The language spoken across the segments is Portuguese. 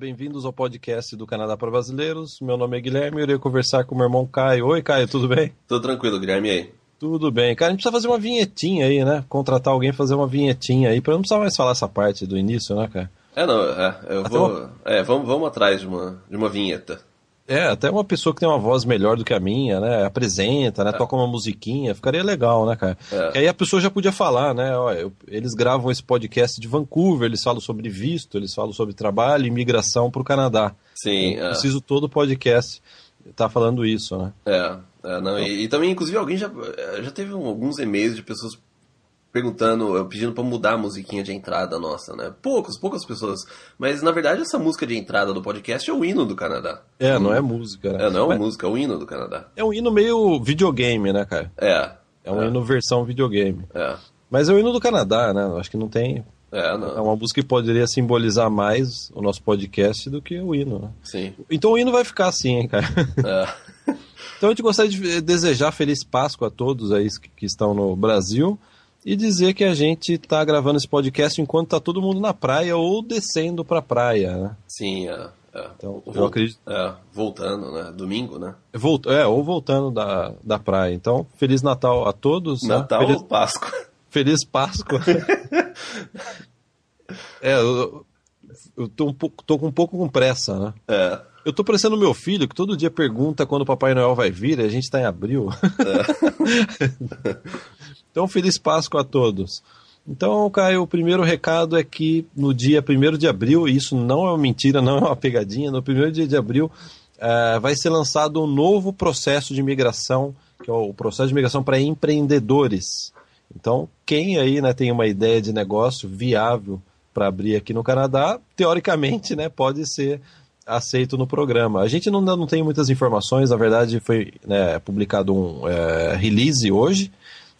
bem-vindos ao podcast do Canadá para Brasileiros. Meu nome é Guilherme e eu irei conversar com meu irmão Caio. Oi, Caio, tudo bem? Tudo tranquilo, Guilherme, e aí? Tudo bem. Cara, a gente precisa fazer uma vinhetinha aí, né? Contratar alguém fazer uma vinhetinha aí, pra não precisar mais falar essa parte do início, né, cara? É, não, é, eu Até vou. Uma... É, vamos, vamos atrás de uma, de uma vinheta. É, até uma pessoa que tem uma voz melhor do que a minha, né? Apresenta, né? É. Toca uma musiquinha, ficaria legal, né, cara? É. aí a pessoa já podia falar, né? Ó, eu, eles gravam esse podcast de Vancouver, eles falam sobre visto, eles falam sobre trabalho e imigração para o Canadá. Sim. Eu é. Preciso todo podcast tá falando isso, né? É, é não, e, e, também, inclusive, alguém já, já teve alguns e-mails de pessoas perguntando, pedindo para mudar a musiquinha de entrada nossa, né? Poucas, poucas pessoas. Mas na verdade essa música de entrada do podcast é o hino do Canadá. É, não é música, né? É, não é música, é o hino do Canadá. É um hino meio videogame, né, cara? É. É um é. hino versão videogame. É. Mas é o hino do Canadá, né? Acho que não tem. É, não. é uma música que poderia simbolizar mais o nosso podcast do que o hino, né? Sim. Então o hino vai ficar assim, hein, cara? É. então a gente gostaria de desejar feliz Páscoa a todos aí que estão no Brasil e dizer que a gente está gravando esse podcast enquanto está todo mundo na praia ou descendo para a praia, né? Sim, é. é. Então, eu acredito. É, voltando, né? Domingo, né? Volt, é, ou voltando da, da praia. Então, Feliz Natal a todos. Né? Natal né? Feliz... ou Páscoa? Feliz Páscoa. é, eu, eu tô, um pouco, tô um pouco com pressa, né? É. Eu tô parecendo meu filho, que todo dia pergunta quando o Papai Noel vai vir, e a gente tá em abril. É. então, feliz Páscoa a todos. Então, Caio, o primeiro recado é que no dia 1 de abril, e isso não é uma mentira, não é uma pegadinha, no 1 dia de abril uh, vai ser lançado um novo processo de imigração, que é o processo de imigração para empreendedores. Então, quem aí né, tem uma ideia de negócio viável para abrir aqui no Canadá, teoricamente, né, pode ser aceito no programa. A gente não, não tem muitas informações, na verdade foi né, publicado um é, release hoje,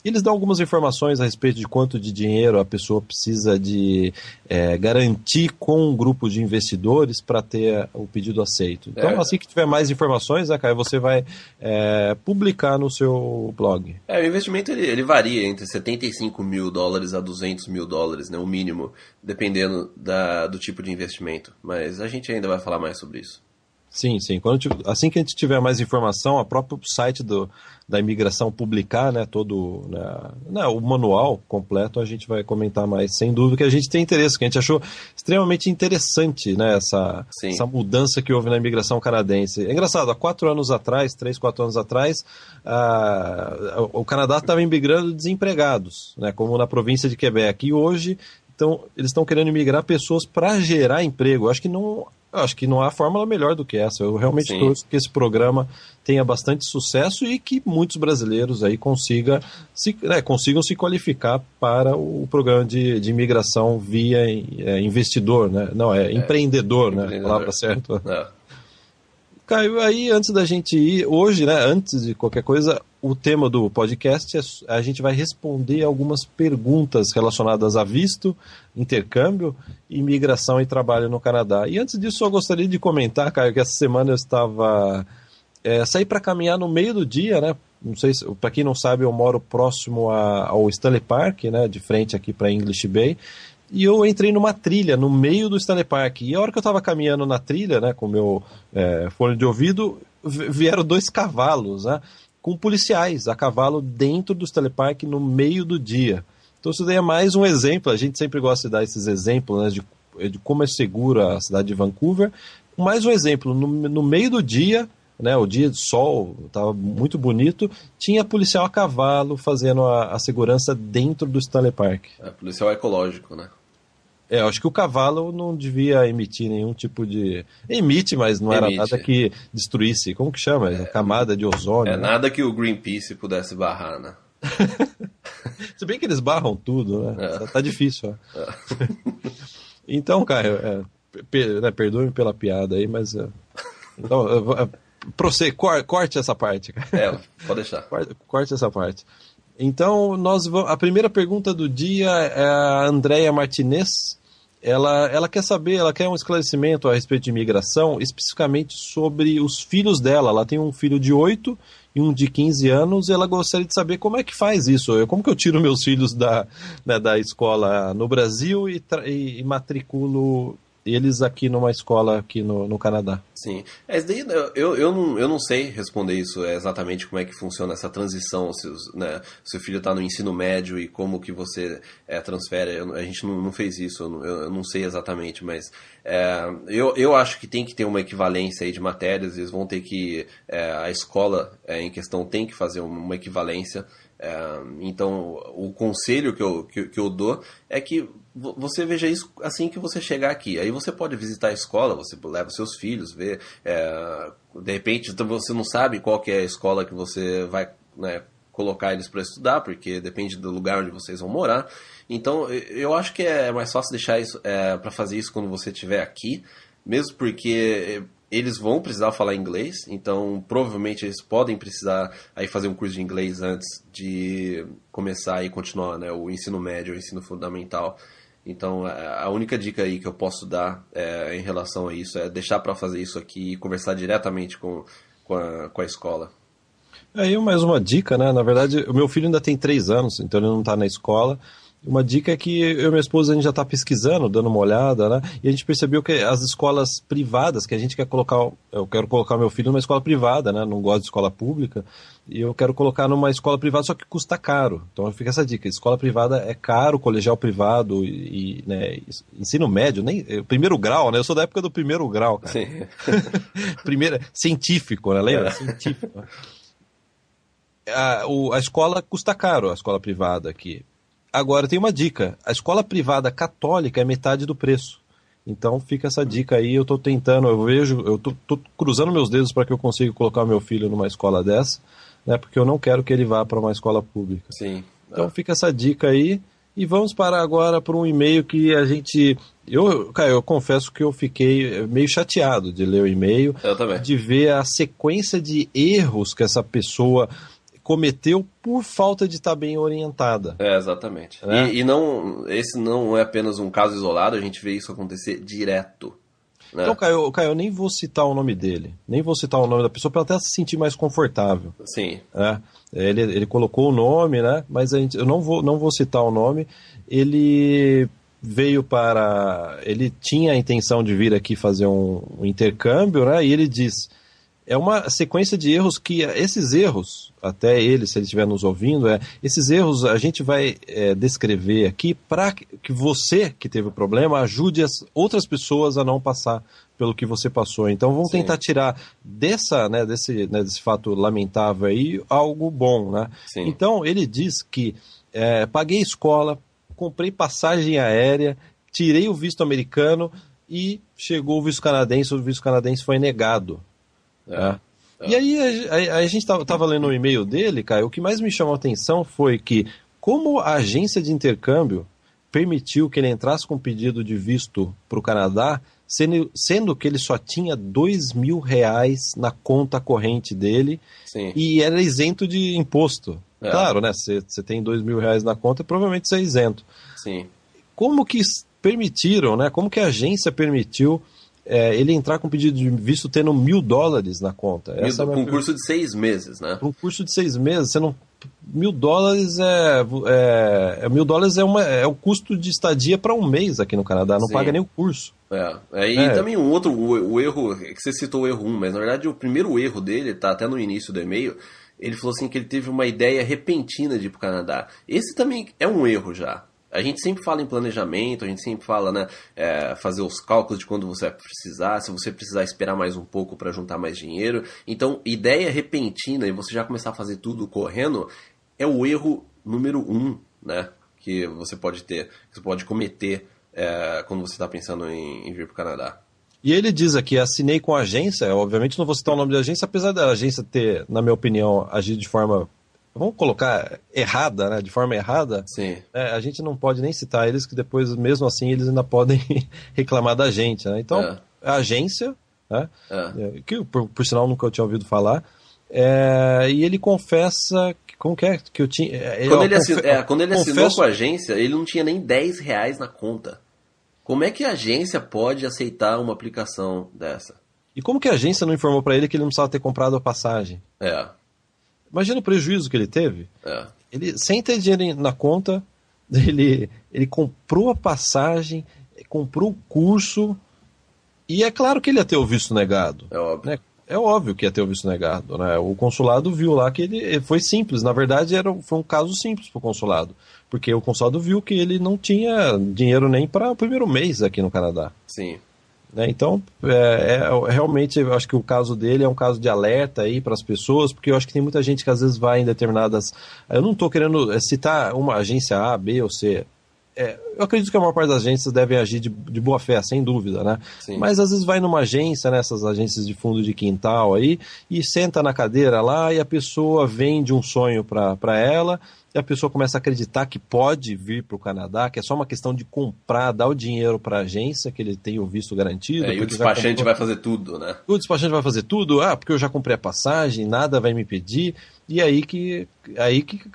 eles dão algumas informações a respeito de quanto de dinheiro a pessoa precisa de é, garantir com um grupo de investidores para ter o pedido aceito. Então, é. assim que tiver mais informações, né, Caio, você vai é, publicar no seu blog. É, o investimento ele, ele, varia entre 75 mil dólares a 200 mil dólares, né, o mínimo, dependendo da, do tipo de investimento. Mas a gente ainda vai falar mais sobre isso. Sim, sim. Quando, assim que a gente tiver mais informação, a próprio site do, da imigração publicar né, todo né, né, o manual completo, a gente vai comentar mais. Sem dúvida que a gente tem interesse, que a gente achou extremamente interessante né, essa, essa mudança que houve na imigração canadense. É engraçado, há quatro anos atrás, três, quatro anos atrás, ah, o Canadá estava imigrando desempregados, né, como na província de Quebec. E hoje então, eles estão querendo imigrar pessoas para gerar emprego. Eu acho que não eu acho que não há fórmula melhor do que essa. Eu realmente torço que esse programa tenha bastante sucesso e que muitos brasileiros aí consiga se, né, consigam se qualificar para o programa de, de imigração via é, investidor, né? Não, é, é empreendedor, né? A palavra certa. É. Caio, aí antes da gente ir, hoje, né, antes de qualquer coisa, o tema do podcast é a gente vai responder algumas perguntas relacionadas a visto, intercâmbio, imigração e trabalho no Canadá. E antes disso, eu gostaria de comentar, Caio, que essa semana eu estava é, saí para caminhar no meio do dia, né? Não sei se, para quem não sabe, eu moro próximo a, ao Stanley Park, né? De frente aqui para English Bay e eu entrei numa trilha no meio do Stanley Park. E a hora que eu estava caminhando na trilha, né, com meu é, fone de ouvido, vieram dois cavalos, né, com policiais a cavalo dentro do Stanley Park no meio do dia. Então isso daí é mais um exemplo. A gente sempre gosta de dar esses exemplos né, de, de como é segura a cidade de Vancouver. Mais um exemplo, no, no meio do dia, né, o dia de sol estava muito bonito, tinha policial a cavalo fazendo a, a segurança dentro do Stanley Park. É, policial ecológico, né? É, eu acho que o cavalo não devia emitir nenhum tipo de. Emite, mas não Emite. era nada que destruísse. Como que chama? É, camada de ozônio. É né? nada que o Greenpeace pudesse barrar, né? Se bem que eles barram tudo, né? É. Tá difícil, ó. É. então, Caio, é, per, né, perdoe-me pela piada aí, mas. É, então, Proce, corte essa parte. É, pode deixar. Corte, corte essa parte. Então, nós vamos, a primeira pergunta do dia é a Andrea Martinez. Ela, ela quer saber, ela quer um esclarecimento a respeito de imigração, especificamente sobre os filhos dela. Ela tem um filho de 8 e um de 15 anos, e ela gostaria de saber como é que faz isso. Como que eu tiro meus filhos da, né, da escola no Brasil e, e, e matriculo eles aqui numa escola aqui no, no Canadá. Sim. É, daí, eu, eu, não, eu não sei responder isso é, exatamente como é que funciona essa transição, se né, seu filho está no ensino médio e como que você é, transfere. Eu, a gente não, não fez isso, eu não, eu não sei exatamente, mas é, eu, eu acho que tem que ter uma equivalência aí de matérias, eles vão ter que. É, a escola é, em questão tem que fazer uma equivalência. É, então, o conselho que eu, que, que eu dou é que você veja isso assim que você chegar aqui. Aí você pode visitar a escola, você leva seus filhos, ver. É, de repente então você não sabe qual é a escola que você vai né, colocar eles para estudar, porque depende do lugar onde vocês vão morar. Então eu acho que é mais fácil deixar isso é, para fazer isso quando você estiver aqui, mesmo porque eles vão precisar falar inglês, então provavelmente eles podem precisar aí fazer um curso de inglês antes de começar e continuar né, o ensino médio, o ensino fundamental. Então, a única dica aí que eu posso dar é, em relação a isso é deixar para fazer isso aqui e conversar diretamente com, com, a, com a escola. Aí mais uma dica, né? Na verdade, o meu filho ainda tem três anos, então ele não está na escola. Uma dica é que eu e minha esposa a gente já está pesquisando, dando uma olhada, né? E a gente percebeu que as escolas privadas, que a gente quer colocar, eu quero colocar meu filho numa escola privada, né? Não gosto de escola pública, e eu quero colocar numa escola privada, só que custa caro. Então fica essa dica: escola privada é caro, colegial privado e, né, ensino médio, nem primeiro grau, né? Eu sou da época do primeiro grau, cara. Sim. Primeiro, científico, né? Lembra? É. Científico. A, o, a escola custa caro, a escola privada aqui. Agora, tem uma dica: a escola privada católica é metade do preço. Então fica essa dica aí, eu estou tentando, eu vejo, eu tô, tô cruzando meus dedos para que eu consiga colocar meu filho numa escola dessa, né? Porque eu não quero que ele vá para uma escola pública. Sim. Então fica essa dica aí. E vamos parar agora para um e-mail que a gente. Eu, cara, eu confesso que eu fiquei meio chateado de ler o e-mail. Eu também. De ver a sequência de erros que essa pessoa cometeu por falta de estar tá bem orientada. É, exatamente. É. E, e, não, esse não é apenas um caso isolado, a gente vê isso acontecer direto. Né? Então, Caio, Caio, eu nem vou citar o nome dele, nem vou citar o nome da pessoa para até se sentir mais confortável. Sim. É, ele, ele colocou o nome, né? Mas a gente, eu não vou, não vou citar o nome. Ele veio para. Ele tinha a intenção de vir aqui fazer um, um intercâmbio, né? E ele diz é uma sequência de erros que esses erros, até ele, se ele estiver nos ouvindo, é esses erros a gente vai é, descrever aqui para que você que teve o problema ajude as outras pessoas a não passar pelo que você passou. Então vamos Sim. tentar tirar dessa, né, desse, né, desse fato lamentável aí algo bom, né? Sim. Então ele diz que é, paguei escola, comprei passagem aérea, tirei o visto americano e chegou o visto canadense, o visto canadense foi negado. É. é. E aí a, a, a gente estava lendo o e-mail dele, cara, o que mais me chamou a atenção foi que como a agência de intercâmbio permitiu que ele entrasse com pedido de visto para o Canadá, sendo, sendo que ele só tinha dois mil reais na conta corrente dele Sim. e era isento de imposto. É. Claro, né? Você tem dois mil reais na conta, provavelmente você é isento. Sim. Como que permitiram, né? Como que a agência permitiu é, ele entrar com pedido de visto tendo mil dólares na conta. Essa mil, é um curso de seis meses, né? Um curso de seis meses, você não. Mil dólares é, é, é mil dólares é, uma, é o custo de estadia para um mês aqui no Canadá, não Sim. paga nem o curso. É, é e é. também um outro, o, o erro, é que você citou o erro 1, mas na verdade o primeiro erro dele, tá até no início do e-mail, ele falou assim que ele teve uma ideia repentina de ir para o Canadá. Esse também é um erro já. A gente sempre fala em planejamento, a gente sempre fala, né, é, fazer os cálculos de quando você vai precisar, se você precisar esperar mais um pouco para juntar mais dinheiro. Então, ideia repentina e você já começar a fazer tudo correndo é o erro número um, né, que você pode ter, que você pode cometer é, quando você está pensando em, em vir para o Canadá. E ele diz aqui, assinei com a agência, obviamente não vou citar o nome da agência, apesar da agência ter, na minha opinião, agido de forma vamos colocar errada, né, de forma errada, Sim. É, a gente não pode nem citar eles, que depois, mesmo assim, eles ainda podem reclamar da gente. Né? Então, é. a agência, né, é. que por, por, sinal nunca eu tinha ouvido falar, é, e ele confessa. Como que é que eu tinha. É, quando ele, assinou, é, quando ele assinou confesso... com a agência, ele não tinha nem 10 reais na conta. Como é que a agência pode aceitar uma aplicação dessa? E como que a agência não informou para ele que ele não precisava ter comprado a passagem? É. Imagina o prejuízo que ele teve. É. Ele, sem ter dinheiro na conta, ele, ele comprou a passagem, comprou o curso, E é claro que ele ia ter o visto negado. É óbvio. Né? É óbvio que ia ter o visto negado. Né? O consulado viu lá que ele foi simples. Na verdade, era, foi um caso simples para o consulado. Porque o consulado viu que ele não tinha dinheiro nem para o primeiro mês aqui no Canadá. Sim. Né? Então, é, é, realmente, eu acho que o caso dele é um caso de alerta aí para as pessoas, porque eu acho que tem muita gente que às vezes vai em determinadas. Eu não estou querendo é, citar uma agência A, B ou C. É, eu acredito que a maior parte das agências devem agir de, de boa fé, sem dúvida, né? Sim. Mas às vezes vai numa agência, nessas agências de fundo de quintal aí, e senta na cadeira lá e a pessoa vende um sonho para ela e a pessoa começa a acreditar que pode vir para o Canadá, que é só uma questão de comprar, dar o dinheiro para a agência, que ele tem o visto garantido. É, e o despachante comprou... vai fazer tudo, né? O despachante vai fazer tudo, ah, porque eu já comprei a passagem, nada vai me pedir. E aí que, aí que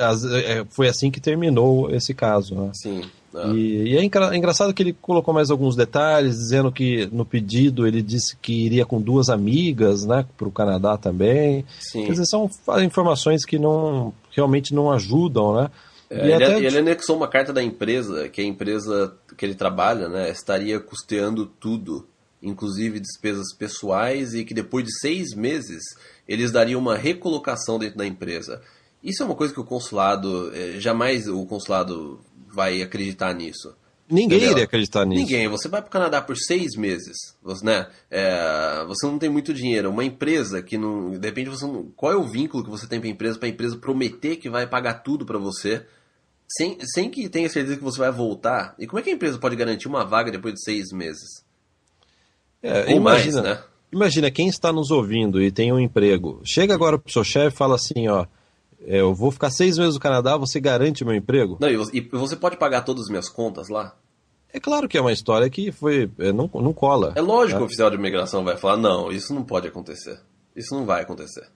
é, foi assim que terminou esse caso. Né? Sim. Ah. E, e, é engraçado que ele colocou mais alguns detalhes, dizendo que no pedido ele disse que iria com duas amigas, né, para o Canadá também. Sim. Quer dizer, são informações que não realmente não ajudam, né? É, ele, até... ele, anexou uma carta da empresa, que a empresa que ele trabalha, né, estaria custeando tudo, inclusive despesas pessoais, e que depois de seis meses eles dariam uma recolocação dentro da empresa. Isso é uma coisa que o consulado, eh, jamais o consulado vai acreditar nisso. Ninguém entendeu? iria acreditar nisso. Ninguém. Você vai para o Canadá por seis meses, você, né? É, você não tem muito dinheiro. Uma empresa que não. Depende você não, qual é o vínculo que você tem para a empresa, para a empresa prometer que vai pagar tudo para você, sem, sem que tenha certeza que você vai voltar. E como é que a empresa pode garantir uma vaga depois de seis meses? É, Ou imagina, mais, né? Imagina quem está nos ouvindo e tem um emprego. Chega agora pro seu chefe e fala assim, ó. É, eu vou ficar seis meses no Canadá, você garante meu emprego? Não, e você pode pagar todas as minhas contas lá? É claro que é uma história que foi. É, não, não cola. É lógico né? que o oficial de imigração vai falar: não, isso não pode acontecer. Isso não vai acontecer.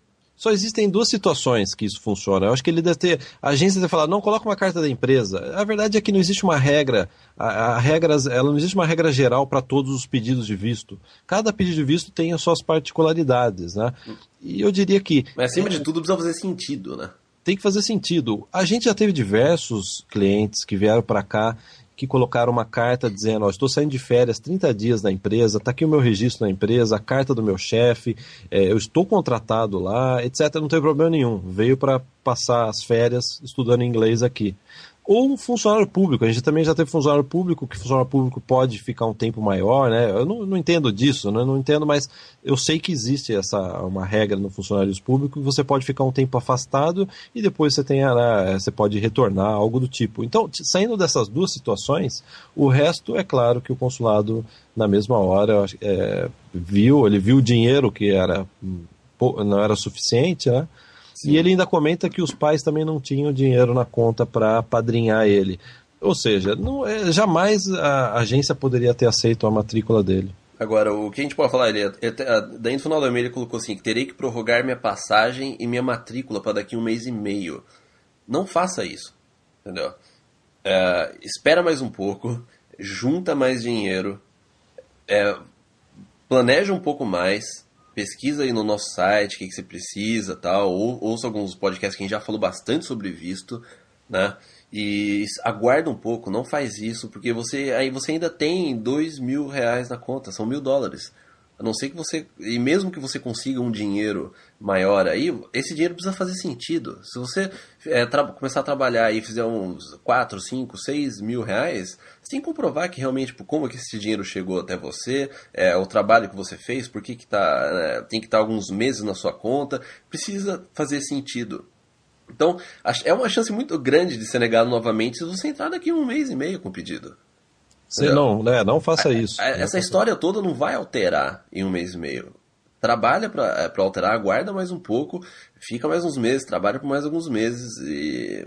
Só existem duas situações que isso funciona. Eu acho que ele deve ter. A agência deve falar, não, coloca uma carta da empresa. A verdade é que não existe uma regra. A, a regras, ela não existe uma regra geral para todos os pedidos de visto. Cada pedido de visto tem as suas particularidades, né? E eu diria que. Mas acima é, de tudo precisa fazer sentido, né? tem que fazer sentido. A gente já teve diversos clientes que vieram para cá que colocaram uma carta dizendo: oh, estou saindo de férias 30 dias da empresa, está aqui o meu registro na empresa, a carta do meu chefe, é, eu estou contratado lá, etc. Não tem problema nenhum. Veio para passar as férias estudando inglês aqui ou um funcionário público. A gente também já teve funcionário público, que funcionário público pode ficar um tempo maior, né? Eu não, não entendo disso, né? não entendo, mas eu sei que existe essa uma regra no funcionários públicos, você pode ficar um tempo afastado e depois você tem, né, você pode retornar, algo do tipo. Então, saindo dessas duas situações, o resto é claro que o consulado, na mesma hora, é, viu, ele viu o dinheiro que era hum, não era suficiente, né? E ele ainda comenta que os pais também não tinham dinheiro na conta para padrinhar ele. Ou seja, não, é, jamais a agência poderia ter aceito a matrícula dele. Agora, o que a gente pode falar, ele, ele, daí no final do e-mail ele colocou assim, que terei que prorrogar minha passagem e minha matrícula para daqui um mês e meio. Não faça isso, entendeu? É, espera mais um pouco, junta mais dinheiro, é, planeja um pouco mais, pesquisa aí no nosso site o que, que você precisa tal, ou ouça alguns podcasts que a gente já falou bastante sobre visto, né? E aguarda um pouco, não faz isso, porque você aí você ainda tem dois mil reais na conta, são mil dólares. A não ser que você. E mesmo que você consiga um dinheiro maior aí, esse dinheiro precisa fazer sentido. Se você é, começar a trabalhar e fizer uns 4, 5, 6 mil reais, você tem que comprovar que realmente tipo, como que esse dinheiro chegou até você, é, o trabalho que você fez, por que, que tá, né, tem que estar alguns meses na sua conta. Precisa fazer sentido. Então, é uma chance muito grande de ser negado novamente se você entrar daqui um mês e meio com o pedido. Sim, não, né, não faça isso. essa história toda não vai alterar em um mês e meio. Trabalha para é, alterar, aguarda mais um pouco, fica mais uns meses, trabalha por mais alguns meses e,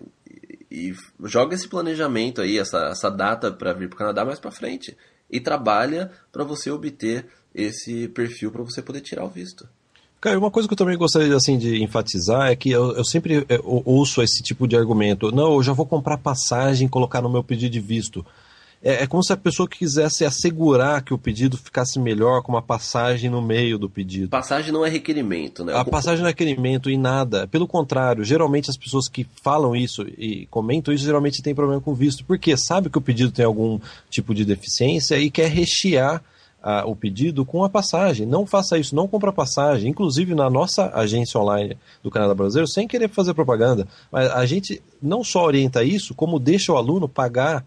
e, e joga esse planejamento aí, essa, essa data para vir para o Canadá mais para frente. E trabalha para você obter esse perfil para você poder tirar o visto. Cara, uma coisa que eu também gostaria assim, de enfatizar é que eu, eu sempre é, ouço esse tipo de argumento. Não, eu já vou comprar passagem e colocar no meu pedido de visto. É, é, como se a pessoa quisesse assegurar que o pedido ficasse melhor com uma passagem no meio do pedido. Passagem não é requerimento, né? A passagem não é requerimento e nada. Pelo contrário, geralmente as pessoas que falam isso e comentam isso geralmente têm problema com visto. Porque sabe que o pedido tem algum tipo de deficiência e quer rechear a, o pedido com a passagem. Não faça isso, não compra passagem. Inclusive na nossa agência online do Canadá Brasileiro, sem querer fazer propaganda, mas a gente não só orienta isso, como deixa o aluno pagar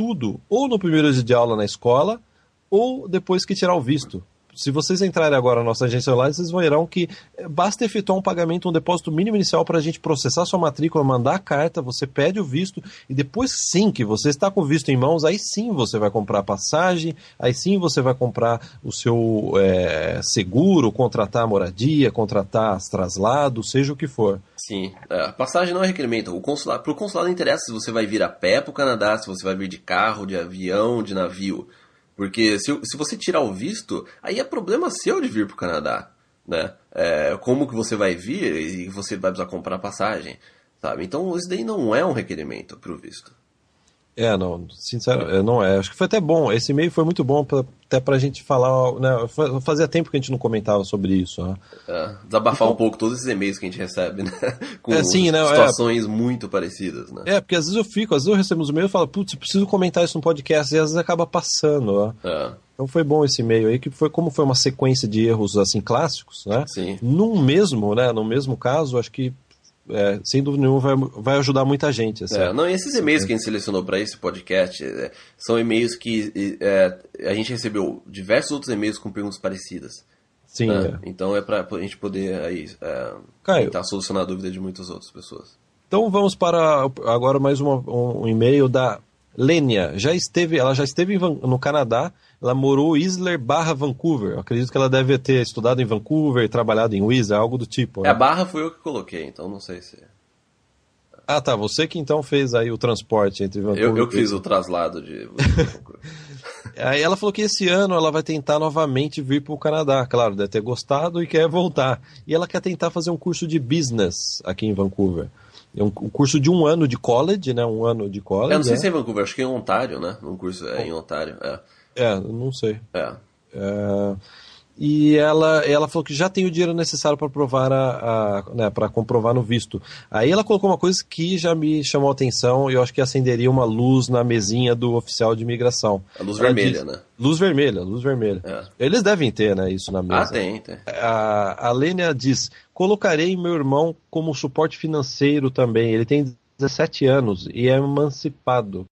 tudo, ou no primeiro dia de aula na escola, ou depois que tirar o visto se vocês entrarem agora na nossa agência online, vocês verão que basta efetuar um pagamento, um depósito mínimo inicial para a gente processar sua matrícula, mandar a carta, você pede o visto e depois sim que você está com o visto em mãos, aí sim você vai comprar passagem, aí sim você vai comprar o seu é, seguro, contratar moradia, contratar traslado, seja o que for. Sim, é, a passagem não é requerimento. O consulado, pro consulado interessa se você vai vir a pé para o Canadá, se você vai vir de carro, de avião, de navio. Porque se, se você tirar o visto, aí é problema seu de vir para o Canadá. Né? É, como que você vai vir e você vai precisar comprar passagem. Sabe? Então isso daí não é um requerimento para o visto. É, não, sincero, é, não é. Acho que foi até bom. Esse e-mail foi muito bom pra, até pra gente falar. Né, fazia tempo que a gente não comentava sobre isso. Né? É, desabafar então, um pouco todos esses e-mails que a gente recebe, né? Com é, sim, né, situações é, muito parecidas, né? É, porque às vezes eu fico, às vezes eu recebo os e-mails e falo, putz, preciso comentar isso no podcast, e às vezes acaba passando. Né? É. Então foi bom esse e-mail aí, que foi como foi uma sequência de erros assim clássicos, né? Sim. Num mesmo, né? No mesmo caso, acho que é, sem dúvida nenhuma, vai, vai ajudar muita gente. Assim. É, não, e esses e-mails que a gente selecionou para esse podcast é, são e-mails que é, a gente recebeu diversos outros e-mails com perguntas parecidas. Sim. Né? É. Então é para a gente poder aí, é, tentar solucionar a dúvida de muitas outras pessoas. Então vamos para agora mais uma, um, um e-mail da Lênia. Já esteve, ela já esteve no Canadá ela morou Whistler barra Vancouver. Eu acredito que ela deve ter estudado em Vancouver, trabalhado em Whistler, algo do tipo. Né? É, a barra foi eu que coloquei, então não sei se. Ah, tá. Você que então fez aí o transporte entre Vancouver. Eu, eu que fiz o traslado de. aí ela falou que esse ano ela vai tentar novamente vir para o Canadá. Claro, deve ter gostado e quer voltar. E ela quer tentar fazer um curso de business aqui em Vancouver. É um, um curso de um ano de college, né? Um ano de college. Eu não sei é. se é em Vancouver, acho que é em Ontário, né? Um curso é em Ontário. É. É, não sei. É. é. E ela, ela falou que já tem o dinheiro necessário para provar a, a né, para comprovar no visto. Aí ela colocou uma coisa que já me chamou a atenção e eu acho que acenderia uma luz na mesinha do oficial de imigração. A luz ela vermelha, né? Luz vermelha, luz vermelha. É. Eles devem ter, né, isso na mesa. Ah, tem, tem. A, a Lênia diz: colocarei meu irmão como suporte financeiro também. Ele tem 17 anos e é emancipado.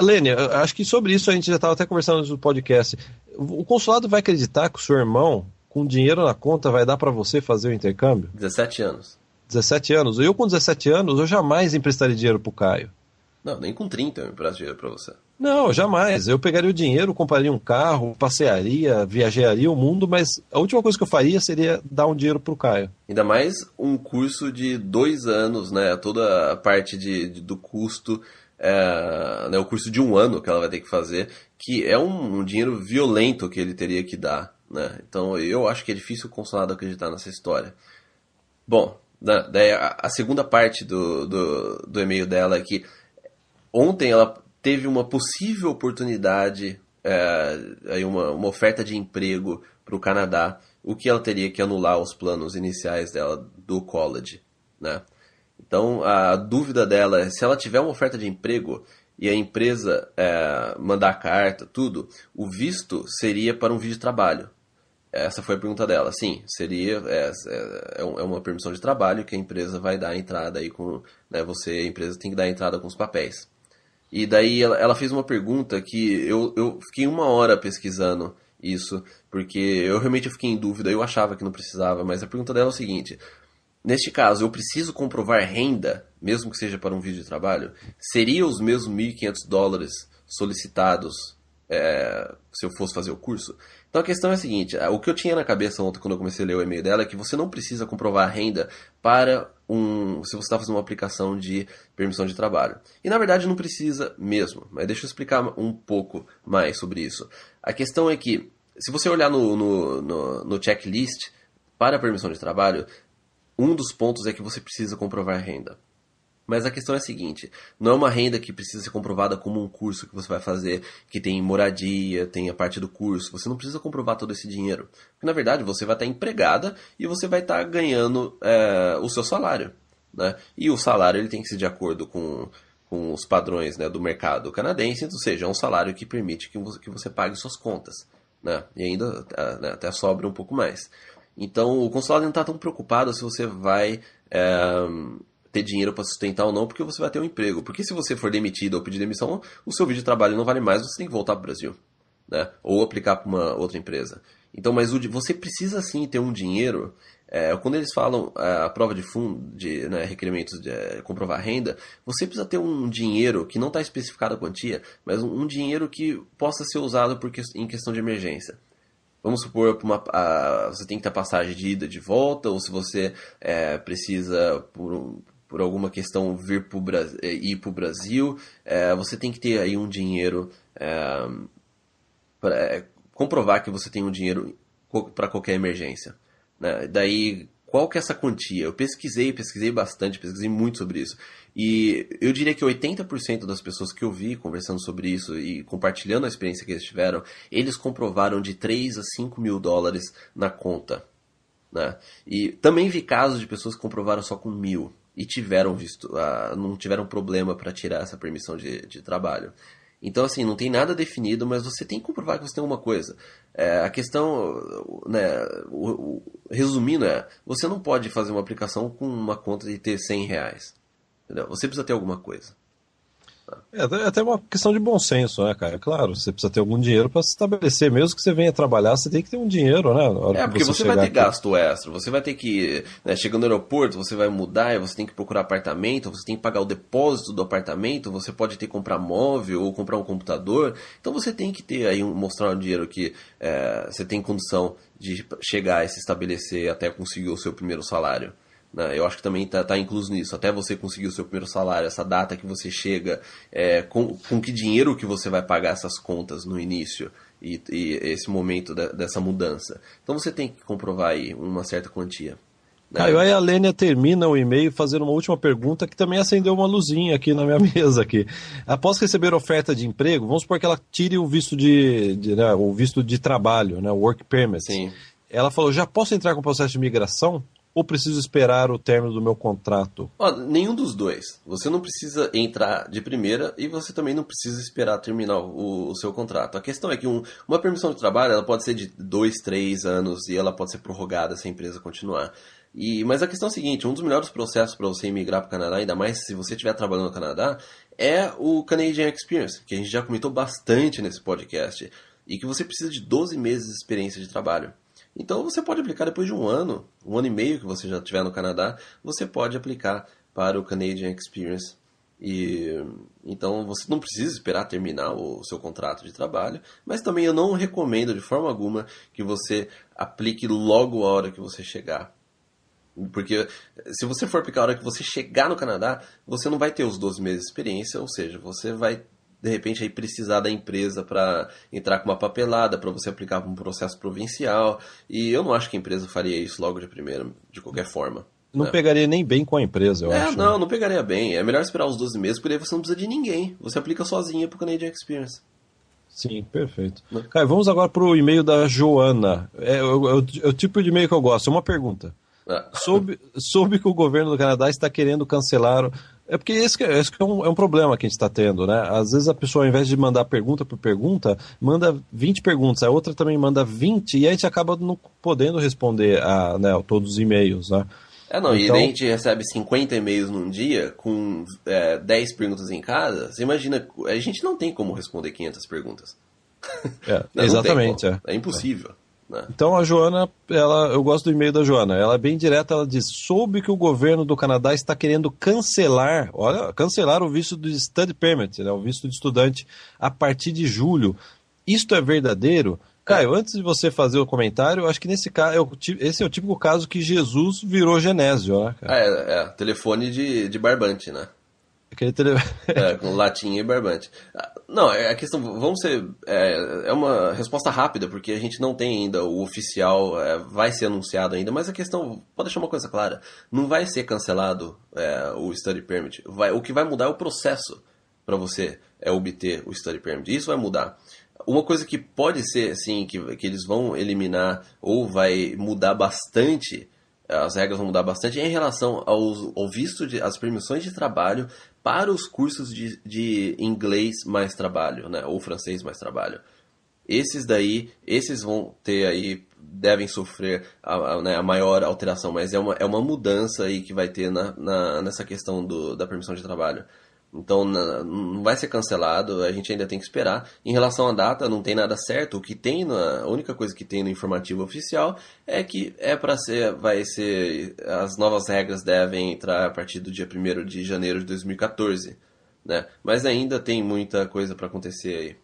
Lênia, acho que sobre isso a gente já estava até conversando no podcast. O consulado vai acreditar que o seu irmão, com dinheiro na conta, vai dar para você fazer o intercâmbio? 17 anos. 17 anos. Eu, com 17 anos, eu jamais emprestaria dinheiro pro Caio. Não, nem com 30 eu empresto dinheiro para você. Não, jamais. Eu pegaria o dinheiro, compraria um carro, passearia, viajaria o mundo, mas a última coisa que eu faria seria dar um dinheiro pro Caio. Ainda mais um curso de dois anos, né? Toda a parte de, de do custo é, né, o curso de um ano que ela vai ter que fazer, que é um, um, dinheiro violento que ele teria que dar. Né? Então eu acho que é difícil o consulado acreditar nessa história. Bom, né, daí a, a segunda parte do, do, do e-mail dela é que ontem ela teve uma possível oportunidade, é, aí uma, uma oferta de emprego para o Canadá, o que ela teria que anular os planos iniciais dela do college. Né? Então a dúvida dela é se ela tiver uma oferta de emprego e a empresa é, mandar carta, tudo, o visto seria para um vídeo de trabalho. Essa foi a pergunta dela. Sim, seria é, é, é, uma permissão de trabalho que a empresa vai dar a entrada aí com né, você, a empresa tem que dar a entrada com os papéis. E daí ela, ela fez uma pergunta que eu, eu fiquei uma hora pesquisando isso, porque eu realmente fiquei em dúvida, eu achava que não precisava, mas a pergunta dela é o seguinte: Neste caso, eu preciso comprovar renda, mesmo que seja para um vídeo de trabalho? Seria os mesmos 1.500 dólares solicitados é, se eu fosse fazer o curso? Então a questão é a seguinte: o que eu tinha na cabeça ontem quando eu comecei a ler o e-mail dela é que você não precisa comprovar renda para um. se você está fazendo uma aplicação de permissão de trabalho. E na verdade não precisa mesmo, mas deixa eu explicar um pouco mais sobre isso. A questão é que, se você olhar no, no, no, no checklist para a permissão de trabalho, um dos pontos é que você precisa comprovar renda. Mas a questão é a seguinte: não é uma renda que precisa ser comprovada como um curso que você vai fazer, que tem moradia, tem a parte do curso. Você não precisa comprovar todo esse dinheiro. Porque na verdade você vai estar empregada e você vai estar ganhando é, o seu salário. Né? E o salário ele tem que ser de acordo com, com os padrões né, do mercado canadense, ou seja, é um salário que permite que você, que você pague suas contas. né? E ainda né, até sobra um pouco mais. Então o consulado não está tão preocupado se você vai é, ter dinheiro para sustentar ou não, porque você vai ter um emprego. Porque se você for demitido ou pedir demissão, o seu vídeo de trabalho não vale mais, você tem que voltar para o Brasil. Né? Ou aplicar para uma outra empresa. Então, mas o, você precisa sim ter um dinheiro. É, quando eles falam é, a prova de fundo, de né, requerimentos de é, comprovar renda, você precisa ter um dinheiro que não está especificado a quantia, mas um, um, dinheiro que possa ser usado por, em questão de emergência. Vamos supor uma, a, você tem que ter passagem de ida de volta, ou se você é, precisa, por, por alguma questão, vir pro, é, ir para o Brasil, é, você tem que ter aí um dinheiro é, para é, comprovar que você tem um dinheiro para qualquer emergência. Né? Daí, qual que é essa quantia? Eu pesquisei, pesquisei bastante, pesquisei muito sobre isso. E eu diria que 80% das pessoas que eu vi conversando sobre isso e compartilhando a experiência que eles tiveram, eles comprovaram de 3 a 5 mil dólares na conta. Né? E também vi casos de pessoas que comprovaram só com mil e tiveram visto, uh, não tiveram problema para tirar essa permissão de, de trabalho. Então, assim, não tem nada definido, mas você tem que comprovar que você tem uma coisa. É, a questão, né, o, o, resumindo, é: você não pode fazer uma aplicação com uma conta de ter 100 reais. Entendeu? Você precisa ter alguma coisa. É, é até uma questão de bom senso, né, cara? Claro, você precisa ter algum dinheiro para se estabelecer. Mesmo que você venha trabalhar, você tem que ter um dinheiro, né? É, porque você, você vai ter aqui. gasto extra. Você vai ter que, né, chegando no aeroporto, você vai mudar, você tem que procurar apartamento, você tem que pagar o depósito do apartamento, você pode ter que comprar móvel ou comprar um computador. Então você tem que ter aí, um, mostrar um dinheiro que é, você tem condição de chegar e se estabelecer até conseguir o seu primeiro salário. Né? Eu acho que também está tá incluso nisso. Até você conseguir o seu primeiro salário, essa data que você chega, é, com, com que dinheiro que você vai pagar essas contas no início e, e esse momento de, dessa mudança. Então você tem que comprovar aí uma certa quantia. Né? Caio, aí a Lênia termina o e-mail fazendo uma última pergunta que também acendeu uma luzinha aqui na minha mesa aqui. Após receber oferta de emprego, vamos supor que ela tire o visto de, de né, o visto de trabalho, né, o work permit. Sim. Ela falou, já posso entrar com o processo de migração? Ou preciso esperar o término do meu contrato? Ó, nenhum dos dois. Você não precisa entrar de primeira e você também não precisa esperar terminar o, o seu contrato. A questão é que um, uma permissão de trabalho ela pode ser de dois, três anos e ela pode ser prorrogada se a empresa continuar. E, mas a questão é a seguinte: um dos melhores processos para você emigrar para o Canadá, ainda mais se você estiver trabalhando no Canadá, é o Canadian Experience, que a gente já comentou bastante nesse podcast, e que você precisa de 12 meses de experiência de trabalho. Então você pode aplicar depois de um ano, um ano e meio que você já estiver no Canadá, você pode aplicar para o Canadian Experience. E então você não precisa esperar terminar o seu contrato de trabalho, mas também eu não recomendo de forma alguma que você aplique logo a hora que você chegar. Porque se você for aplicar a hora que você chegar no Canadá, você não vai ter os 12 meses de experiência, ou seja, você vai de repente aí precisar da empresa para entrar com uma papelada para você aplicar para um processo provincial. E eu não acho que a empresa faria isso logo de primeira, de qualquer forma. Não né? pegaria nem bem com a empresa, eu é, acho. Não, não pegaria bem. É melhor esperar os 12 meses, porque aí você não precisa de ninguém. Você aplica sozinha para o Canadian Experience. Sim, perfeito. Né? Caio, vamos agora para o e-mail da Joana. É, é, o, é o tipo de e-mail que eu gosto. É uma pergunta. Ah. Soube, soube que o governo do Canadá está querendo cancelar é porque esse, esse é, um, é um problema que a gente está tendo, né? Às vezes a pessoa, ao invés de mandar pergunta por pergunta, manda 20 perguntas, a outra também manda 20 e a gente acaba não podendo responder a né, todos os e-mails, né? É, não, então... e a gente recebe 50 e-mails num dia com é, 10 perguntas em cada, você imagina, a gente não tem como responder 500 perguntas. É, exatamente. É. é impossível. Né? Então a Joana, ela, eu gosto do e-mail da Joana. Ela é bem direta, ela diz: soube que o governo do Canadá está querendo cancelar, olha, cancelar o visto do study permit, né, o visto de estudante, a partir de julho. Isto é verdadeiro? Caio, é. antes de você fazer o comentário, acho que nesse caso, esse é o típico caso que Jesus virou Genésio, né? Cara? É, é, telefone de, de barbante, né? Tele... é, com latinha e barbante. Não, é a questão, vamos ser. É, é, uma resposta rápida, porque a gente não tem ainda o oficial, é, vai ser anunciado ainda, mas a questão, pode deixar uma coisa clara: não vai ser cancelado é, o Study Permit. Vai, o que vai mudar é o processo para você é, obter o Study Permit. Isso vai mudar. Uma coisa que pode ser, assim, que, que eles vão eliminar ou vai mudar bastante as regras vão mudar bastante em relação aos, ao visto de as permissões de trabalho para os cursos de, de inglês mais trabalho, né, ou francês mais trabalho. esses daí, esses vão ter aí, devem sofrer a, a, né, a maior alteração, mas é uma, é uma mudança aí que vai ter na, na nessa questão do, da permissão de trabalho. Então não vai ser cancelado, a gente ainda tem que esperar. Em relação à data, não tem nada certo. O que tem, na, a única coisa que tem no informativo oficial é que é para ser, vai ser, as novas regras devem entrar a partir do dia 1 de janeiro de 2014, né? Mas ainda tem muita coisa para acontecer aí.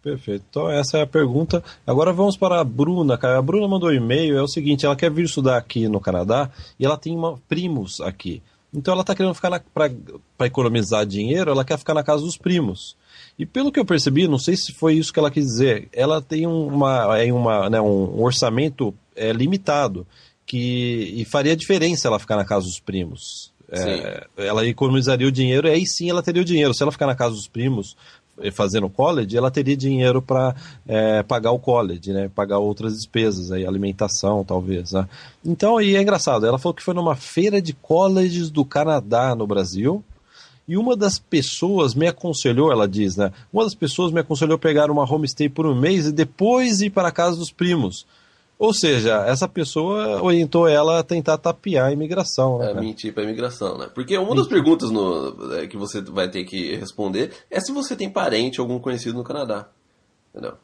Perfeito. Então essa é a pergunta. Agora vamos para a Bruna. A Bruna mandou um e-mail. É o seguinte: ela quer vir estudar aqui no Canadá e ela tem uma, primos aqui. Então ela está querendo ficar para economizar dinheiro, ela quer ficar na casa dos primos. E pelo que eu percebi, não sei se foi isso que ela quis dizer, ela tem uma, é uma, né, um orçamento é, limitado que e faria diferença ela ficar na casa dos primos. É, ela economizaria o dinheiro e aí sim ela teria o dinheiro. Se ela ficar na casa dos primos fazendo college, ela teria dinheiro para é, pagar o college, né? Pagar outras despesas, aí, alimentação, talvez. Né? Então, aí é engraçado. Ela falou que foi numa feira de colleges do Canadá, no Brasil. E uma das pessoas me aconselhou, ela diz, né? Uma das pessoas me aconselhou pegar uma homestay por um mês e depois ir para a casa dos primos. Ou seja, essa pessoa orientou ela a tentar tapear a imigração, né? É, mentir para a imigração, né? Porque uma das perguntas no, é, que você vai ter que responder é se você tem parente ou algum conhecido no Canadá. Entendeu?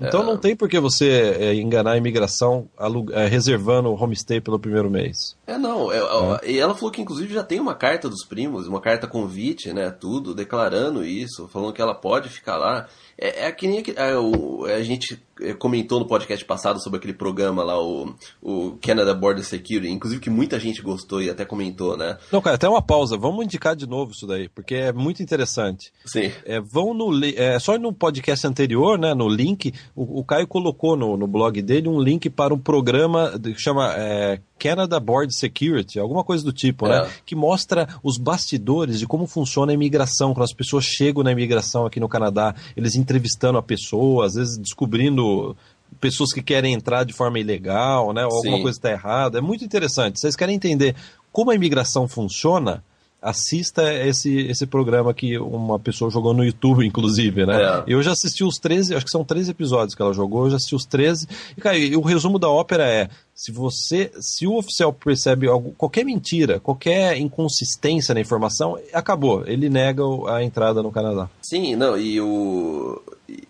Então é... não tem por que você é, enganar a imigração é, reservando o homestay pelo primeiro mês. É, não. É, é, e ela falou que inclusive já tem uma carta dos primos, uma carta convite, né? Tudo, declarando isso, falando que ela pode ficar lá. É, é que nem a, a gente comentou no podcast passado sobre aquele programa lá, o, o Canada Border Security, inclusive que muita gente gostou e até comentou, né? Não, cara, até uma pausa. Vamos indicar de novo isso daí, porque é muito interessante. Sim. É, vão no, é, só no podcast anterior, né, no link, o, o Caio colocou no, no blog dele um link para um programa que chama é, Canada Board Security, alguma coisa do tipo, né? é. né? Que mostra os bastidores de como funciona a imigração, quando as pessoas chegam na imigração aqui no Canadá, eles entrevistando a pessoa, às vezes descobrindo pessoas que querem entrar de forma ilegal, né? Ou alguma coisa está errada. É muito interessante. Vocês querem entender como a imigração funciona? Assista esse, esse programa que uma pessoa jogou no YouTube, inclusive, né? É. Eu já assisti os 13, acho que são 13 episódios que ela jogou, eu já assisti os 13. E, cara, e o resumo da ópera é: se você, se o oficial percebe algo, qualquer mentira, qualquer inconsistência na informação, acabou. Ele nega a entrada no Canadá. Sim, não, e o.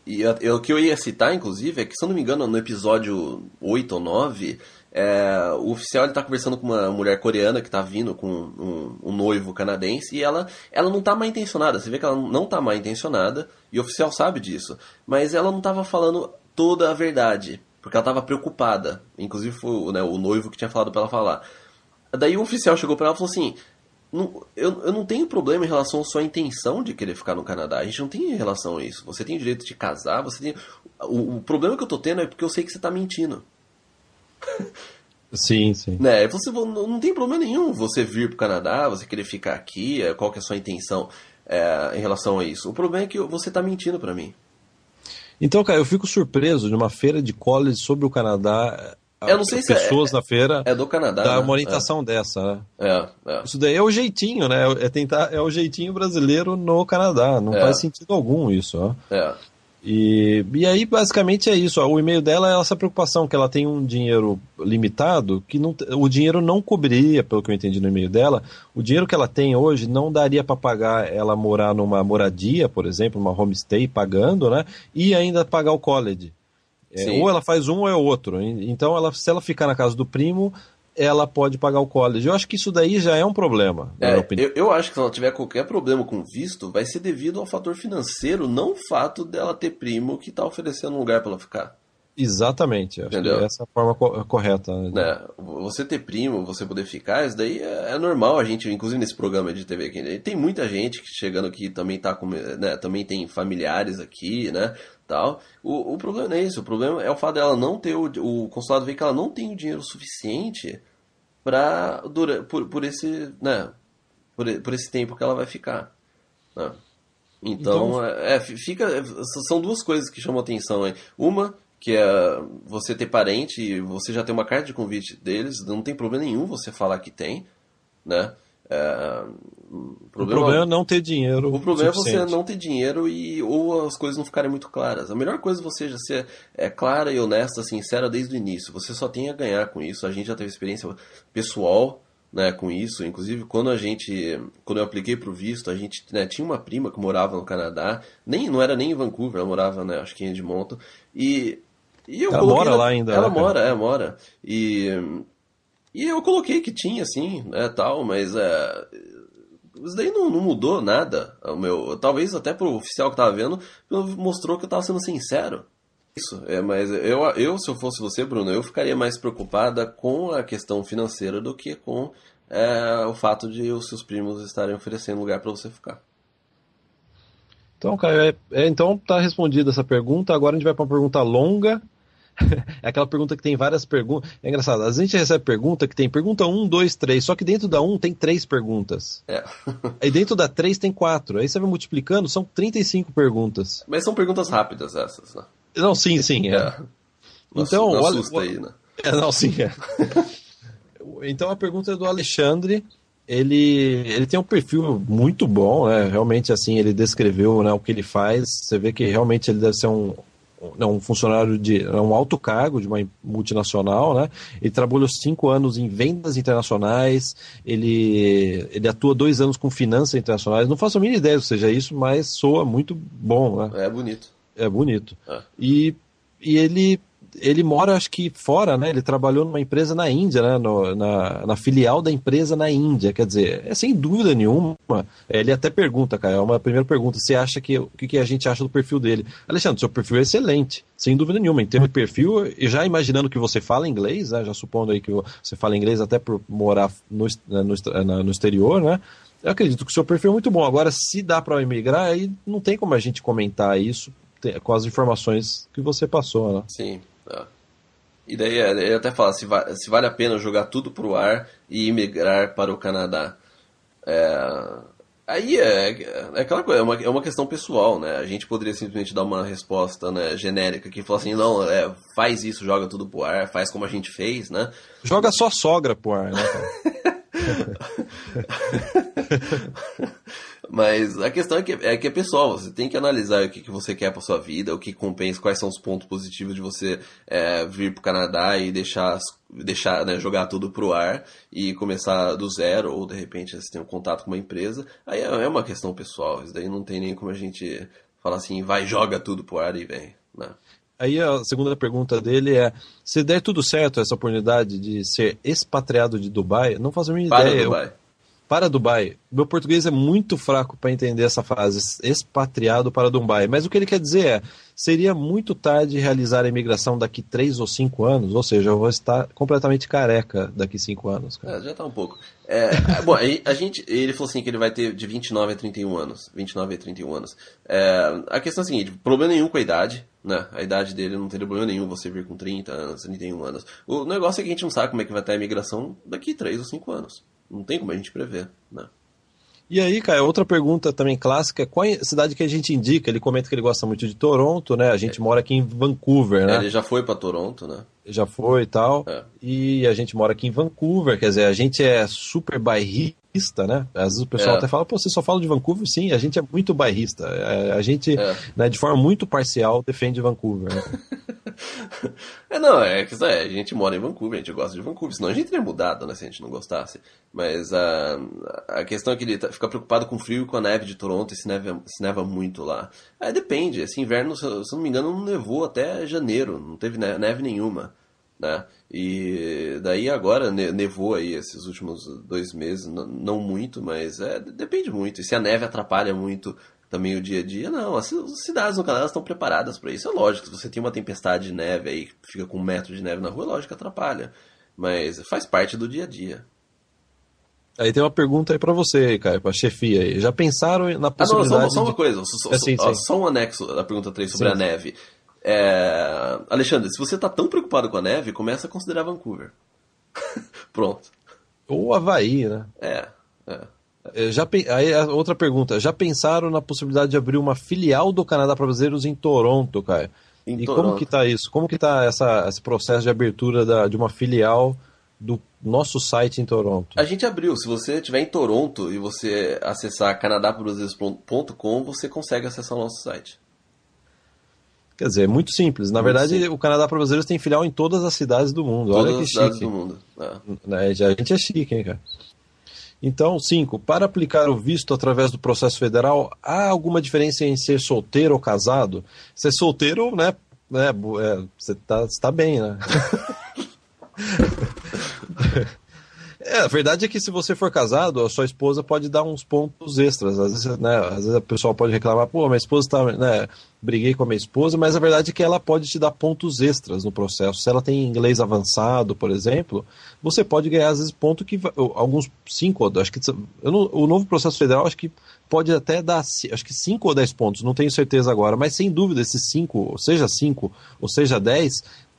E, e o que eu ia citar, inclusive, é que, se eu não me engano, no episódio 8 ou 9 é, o oficial está conversando com uma mulher coreana que está vindo com um, um, noivo canadense e ela, ela não está mal intencionada. Você vê que ela não está mal intencionada e o oficial sabe disso. Mas ela não estava falando toda a verdade, porque ela estava preocupada. Inclusive foi né, o noivo que tinha falado para ela falar. Daí o oficial chegou para ela e falou assim: não, eu, eu não tenho problema em relação à sua intenção de querer ficar no Canadá. A gente não tem relação a isso. Você tem o direito de casar, você tem. O, o problema que eu tô tendo é porque eu sei que você tá mentindo. Sim, sim. Né? Você não tem problema nenhum você vir para o Canadá, você querer ficar aqui, é, qual que é a sua intenção é, em relação a isso. O problema é que você está mentindo para mim. Então, cara, eu fico surpreso de uma feira de college sobre o Canadá. Eu não sei se pessoas é, na feira. É do Canadá. Dá né? uma orientação é. dessa, né? É, é, Isso daí é o jeitinho, né? É tentar, é o jeitinho brasileiro no Canadá. Não é. faz sentido algum isso, ó. É. E, e aí, basicamente, é isso. Ó. O e-mail dela é essa preocupação, que ela tem um dinheiro limitado, que não, o dinheiro não cobriria, pelo que eu entendi no e-mail dela, o dinheiro que ela tem hoje não daria para pagar ela morar numa moradia, por exemplo, uma homestay pagando, né? E ainda pagar o college. É, ou ela faz um ou é outro. Então, ela, se ela ficar na casa do primo, ela pode pagar o college. Eu acho que isso daí já é um problema. É, eu, eu, acho que se ela tiver qualquer problema com visto, vai ser devido ao fator financeiro, não o fato dela ter primo que está oferecendo um lugar para ela ficar. Exatamente, acho Entendeu? que essa é a forma co correta. Né? É, você ter primo, você poder ficar, isso daí é, é, normal, a gente, inclusive nesse programa de TV aqui, tem muita gente que chegando aqui também tá com, né, também tem familiares aqui, né, tal. O, o problema não é isso, o problema é o fato dela não ter, o, o consulado ver que ela não tem o dinheiro suficiente para por, por esse, né, por, por esse tempo que ela vai ficar. Né? Então, então é, fica, são duas coisas que chamam atenção aí. Uma que é você ter parente e você já tem uma carta de convite deles, não tem problema nenhum você falar que tem, né? É, O problema, o problema é não ter dinheiro. O problema é você não ter dinheiro e ou as coisas não ficarem muito claras. A melhor coisa é você já ser é, clara e honesta, sincera desde o início. Você só tem a ganhar com isso. A gente já teve experiência pessoal né, com isso. Inclusive, quando a gente, quando eu apliquei para o visto, a gente né, tinha uma prima que morava no Canadá, nem não era nem em Vancouver, ela morava, né, acho que em Edmonton, e, e eu ela mora lá ainda. Ela né, mora, é, mora. E e eu coloquei que tinha, assim, né, tal, mas é, isso daí não, não, mudou nada. O meu, talvez até pro oficial que tava vendo, mostrou que eu tava sendo sincero. Isso, é, mas eu, eu, se eu fosse você, Bruno, eu ficaria mais preocupada com a questão financeira do que com é, o fato de os seus primos estarem oferecendo lugar para você ficar. Então, cara, é, é, então tá respondida essa pergunta. Agora a gente vai para uma pergunta longa é aquela pergunta que tem várias perguntas. É engraçado, a gente recebe pergunta que tem pergunta 1, 2, 3, só que dentro da 1 tem três perguntas. É. Aí dentro da 3 tem quatro. Aí você vai multiplicando, são 35 perguntas. Mas são perguntas rápidas essas, né? Não, sim, sim. É. é. Então, não olha. Aí, né? É, não, sim, é. então a pergunta é do Alexandre. Ele, ele tem um perfil muito bom, né? Realmente, assim, ele descreveu né, o que ele faz. Você vê que realmente ele deve ser um, é um funcionário de é um alto cargo de uma multinacional, né? Ele trabalhou cinco anos em vendas internacionais, ele, ele atua dois anos com finanças internacionais. Não faço a mínima ideia que seja isso, mas soa muito bom, né? É bonito. É bonito. É. E, e ele ele mora, acho que fora, né? Ele trabalhou numa empresa na Índia, né? No, na, na, filial da empresa na Índia. Quer dizer, é sem dúvida nenhuma. Ele até pergunta, cara, é uma primeira pergunta. Você acha que o que, que a gente acha do perfil dele? Alexandre, seu perfil é excelente, sem dúvida nenhuma. Em termos de perfil, e já imaginando que você fala inglês, né? Já supondo aí que você fala inglês até por morar no, né, no, no exterior, né? Eu acredito que o seu perfil é muito bom. Agora, se dá para emigrar, aí não tem como a gente comentar isso com as informações que você passou, né? Sim. É. E daí ele até fala se, va se vale a pena jogar tudo pro ar e imigrar para o Canadá. É, aí é, é, aquela coisa, é uma, é uma questão pessoal, né? A gente poderia simplesmente dar uma resposta né, genérica que fala assim, não, é, faz isso, joga tudo pro ar, faz como a gente fez, né? Joga só sogra pro ar, né? Mas a questão é que é, que é pessoal, você tem que analisar o que, que você quer para sua vida, o que compensa, quais são os pontos positivos de você é, vir para o Canadá e deixar, deixar né, jogar tudo pro ar e começar do zero, ou de repente você tem um contato com uma empresa. Aí é, é uma questão pessoal, isso daí não tem nem como a gente falar assim, vai, joga tudo pro ar e vem. Né? Aí a segunda pergunta dele é: se der tudo certo essa oportunidade de ser expatriado de Dubai, não faço a minha Para ideia. Dubai. Eu para Dubai. Meu português é muito fraco para entender essa frase, expatriado para Dubai. Mas o que ele quer dizer é: seria muito tarde realizar a imigração daqui três ou cinco anos, ou seja, eu vou estar completamente careca daqui cinco anos. É, já está um pouco. É, bom, a gente, ele falou assim que ele vai ter de 29 a 31 anos. 29 a 31 anos. É, a questão é a seguinte: problema nenhum com a idade. Né? A idade dele não teria problema nenhum você vir com 30 anos, 31 anos. O negócio é que a gente não sabe como é que vai estar a imigração daqui 3 ou 5 anos. Não tem como a gente prever, né? E aí, cara, outra pergunta também clássica, qual é a cidade que a gente indica? Ele comenta que ele gosta muito de Toronto, né? A gente é. mora aqui em Vancouver, né? É, ele já foi para Toronto, né? Já foi e tal. É. E a gente mora aqui em Vancouver, quer dizer, a gente é super bairrista né? Às vezes o pessoal é. até fala, pô, você só fala de Vancouver? Sim, a gente é muito bairrista. É, a gente, é. né, de forma muito parcial, defende Vancouver. Né? é, não, é que é, a gente mora em Vancouver, a gente gosta de Vancouver, senão a gente teria mudado, né, se a gente não gostasse. Mas a, a questão é que ele tá, fica preocupado com o frio e com a neve de Toronto e se neva, se neva muito lá. É, depende, esse inverno, se não me engano, não nevou até janeiro, não teve neve nenhuma né? E daí agora nevou aí esses últimos dois meses, não muito, mas é, depende muito. E se a neve atrapalha muito também o dia a dia, não. As cidades no Canadá estão preparadas para isso. É lógico, se você tem uma tempestade de neve aí, fica com um metro de neve na rua, é lógico que atrapalha. Mas faz parte do dia a dia. Aí tem uma pergunta aí para você, cara, pra chefia aí. Já pensaram na possibilidade... Ah, não, só, só uma coisa, só, é, sim, sim. só, um anexo da pergunta 3 sobre sim, a neve. É... Alexandre, se você está tão preocupado com a neve, começa a considerar Vancouver. Pronto. Ou Havaí, né? É, é. É já, aí outra pergunta. Já pensaram na possibilidade de abrir uma filial do Canadá para brasileiros em Toronto, cara? Em e Toronto. como que tá isso? Como que tá essa, esse processo de abertura da, de uma filial do nosso site em Toronto? A gente abriu. Se você estiver em Toronto e você acessar canadaprobrasileiros.com, você consegue acessar o nosso site. Quer dizer, é muito simples. Na muito verdade, simples. o Canadá para Brasileiros tem filial em todas as cidades do mundo. Todas Olha que as chique. cidades do mundo. É. A gente é chique, hein, cara? Então, cinco, para aplicar o visto através do processo federal, há alguma diferença em ser solteiro ou casado? Ser solteiro, né? É, é, você tá, tá bem, né? É, a verdade é que se você for casado, a sua esposa pode dar uns pontos extras. Às vezes, né, às vezes a pessoa pode reclamar, pô, minha esposa tá, né, briguei com a minha esposa, mas a verdade é que ela pode te dar pontos extras no processo. Se ela tem inglês avançado, por exemplo, você pode ganhar às vezes ponto que alguns cinco, acho que não, o novo processo federal acho que pode até dar acho que 5 ou 10 pontos, não tenho certeza agora, mas sem dúvida esses 5, seja 5 ou seja 10,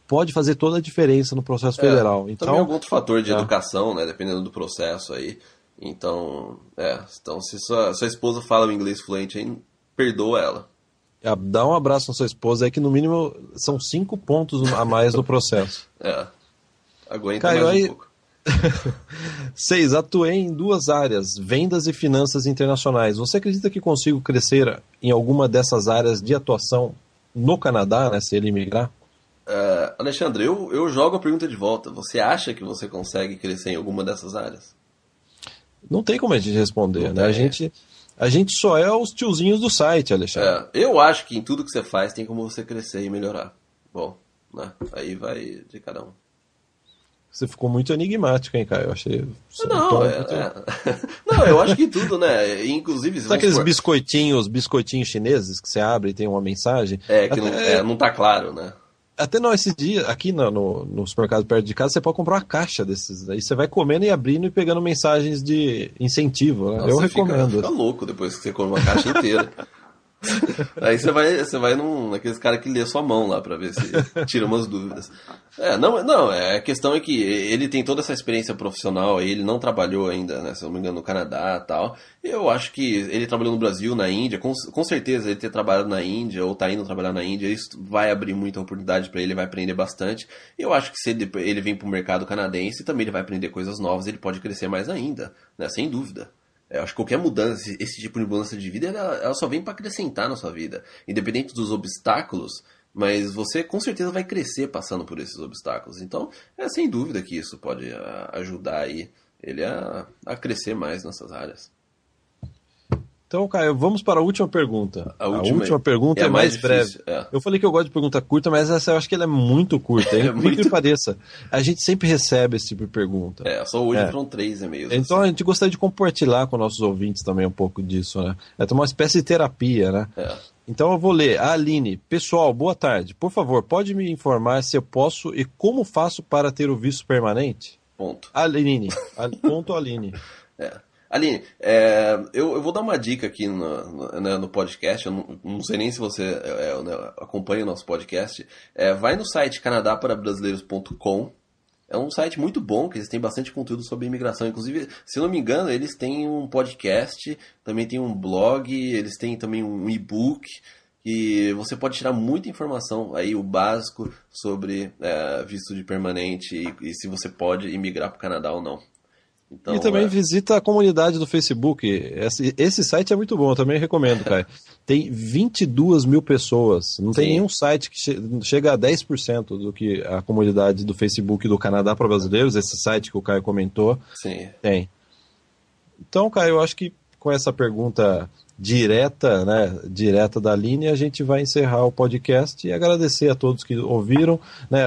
pode fazer toda a diferença no processo é, federal. Então, também algum outro fator de é. educação, né, dependendo do processo aí. Então, é, então se sua, sua esposa fala o inglês fluente aí, perdoa ela. É, dá um abraço na sua esposa aí que no mínimo são cinco pontos a mais no processo. é. Aguenta Caio, mais um aí... pouco. Seis, atuei em duas áreas, vendas e finanças internacionais. Você acredita que consigo crescer em alguma dessas áreas de atuação no Canadá, né, se ele migrar? Uh, Alexandre, eu, eu jogo a pergunta de volta. Você acha que você consegue crescer em alguma dessas áreas? Não tem como a gente responder, Não né? A gente, a gente só é os tiozinhos do site, Alexandre. É, eu acho que em tudo que você faz tem como você crescer e melhorar. Bom, né? Aí vai de cada um. Você ficou muito enigmático, hein, Caio? Eu achei. Não, é, muito... é. não, eu acho que tudo, né? Inclusive. Sabe aqueles supor... biscoitinhos, biscoitinhos chineses que você abre e tem uma mensagem? É, que Até... não, é, não tá claro, né? Até não, esses dias, aqui no, no, no, supermercado perto de casa, você pode comprar uma caixa desses. Aí você vai comendo e abrindo e pegando mensagens de incentivo. Né? Eu recomendo. Fica, fica louco depois que você come uma caixa inteira. Aí você vai, você vai num, naqueles caras que lê sua mão lá para ver se tira umas dúvidas. É, não, não, é, a questão é que ele tem toda essa experiência profissional, ele não trabalhou ainda, né, se não me engano, no Canadá tal. Eu acho que ele trabalhou no Brasil, na Índia, com, com certeza ele ter trabalhado na Índia ou tá indo trabalhar na Índia, isso vai abrir muita oportunidade para ele, vai aprender bastante. Eu acho que se ele, ele vem pro mercado canadense, também ele vai aprender coisas novas, ele pode crescer mais ainda, né, sem dúvida. Eu acho que qualquer mudança, esse tipo de mudança de vida, ela, ela só vem para acrescentar na sua vida. Independente dos obstáculos, mas você com certeza vai crescer passando por esses obstáculos. Então, é sem dúvida que isso pode ah, ajudar aí ele a, a crescer mais nessas áreas. Então, Caio, vamos para a última pergunta. A última, a última pergunta é, é mais, mais breve. É. Eu falei que eu gosto de pergunta curta, mas essa eu acho que ela é muito curta. é muito... que pareça. A gente sempre recebe esse tipo de pergunta. É, só hoje é. foram três e-mails. Então assim. a gente gostaria de compartilhar com nossos ouvintes também um pouco disso, né? É uma espécie de terapia, né? É. Então eu vou ler. A Aline. Pessoal, boa tarde. Por favor, pode me informar se eu posso e como faço para ter o visto permanente? Ponto. Aline. Ponto Aline. É. Aline, é, eu, eu, vou dar uma dica aqui no, no, né, no podcast. Eu não, não, sei nem se você é, é, né, acompanha o nosso podcast. É, vai no site canadaparabilibrasileiros.com. É um site muito bom, que eles têm bastante conteúdo sobre imigração. Inclusive, se não me engano, eles têm um podcast, também tem um blog, eles têm também um e-book. E você pode tirar muita informação aí, o básico sobre é, visto de permanente e, e se você pode imigrar para o Canadá ou não. Então, e também é... visita a comunidade do Facebook. Esse, esse, site é muito bom, eu também recomendo, cara. tem 22 mil pessoas. Não Sim. tem nenhum site que che chega a 10% do que a comunidade do Facebook do Canadá para brasileiros, esse site que o Caio comentou, Sim. tem. Então, Caio, eu acho que com essa pergunta direta, né, direta da linha, a gente vai encerrar o podcast e agradecer a todos que ouviram. Né,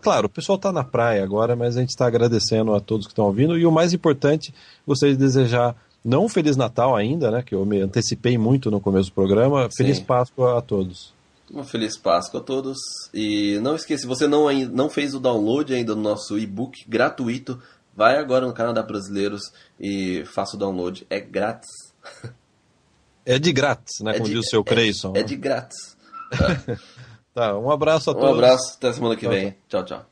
claro, o pessoal está na praia agora, mas a gente está agradecendo a todos que estão ouvindo. E o mais importante, gostaria de desejar não um Feliz Natal ainda, né, que eu me antecipei muito no começo do programa. Sim. Feliz Páscoa a todos. Uma feliz Páscoa a todos. E não esqueça, se você não, não fez o download ainda do nosso e-book gratuito, vai agora no canal da Brasileiros e faça o download. É grátis. É de grátis, né? É como de, diz o seu Creyson. É, é de grátis. Tá. um abraço a um todos. Um abraço, até semana que tchau, vem. tchau. tchau.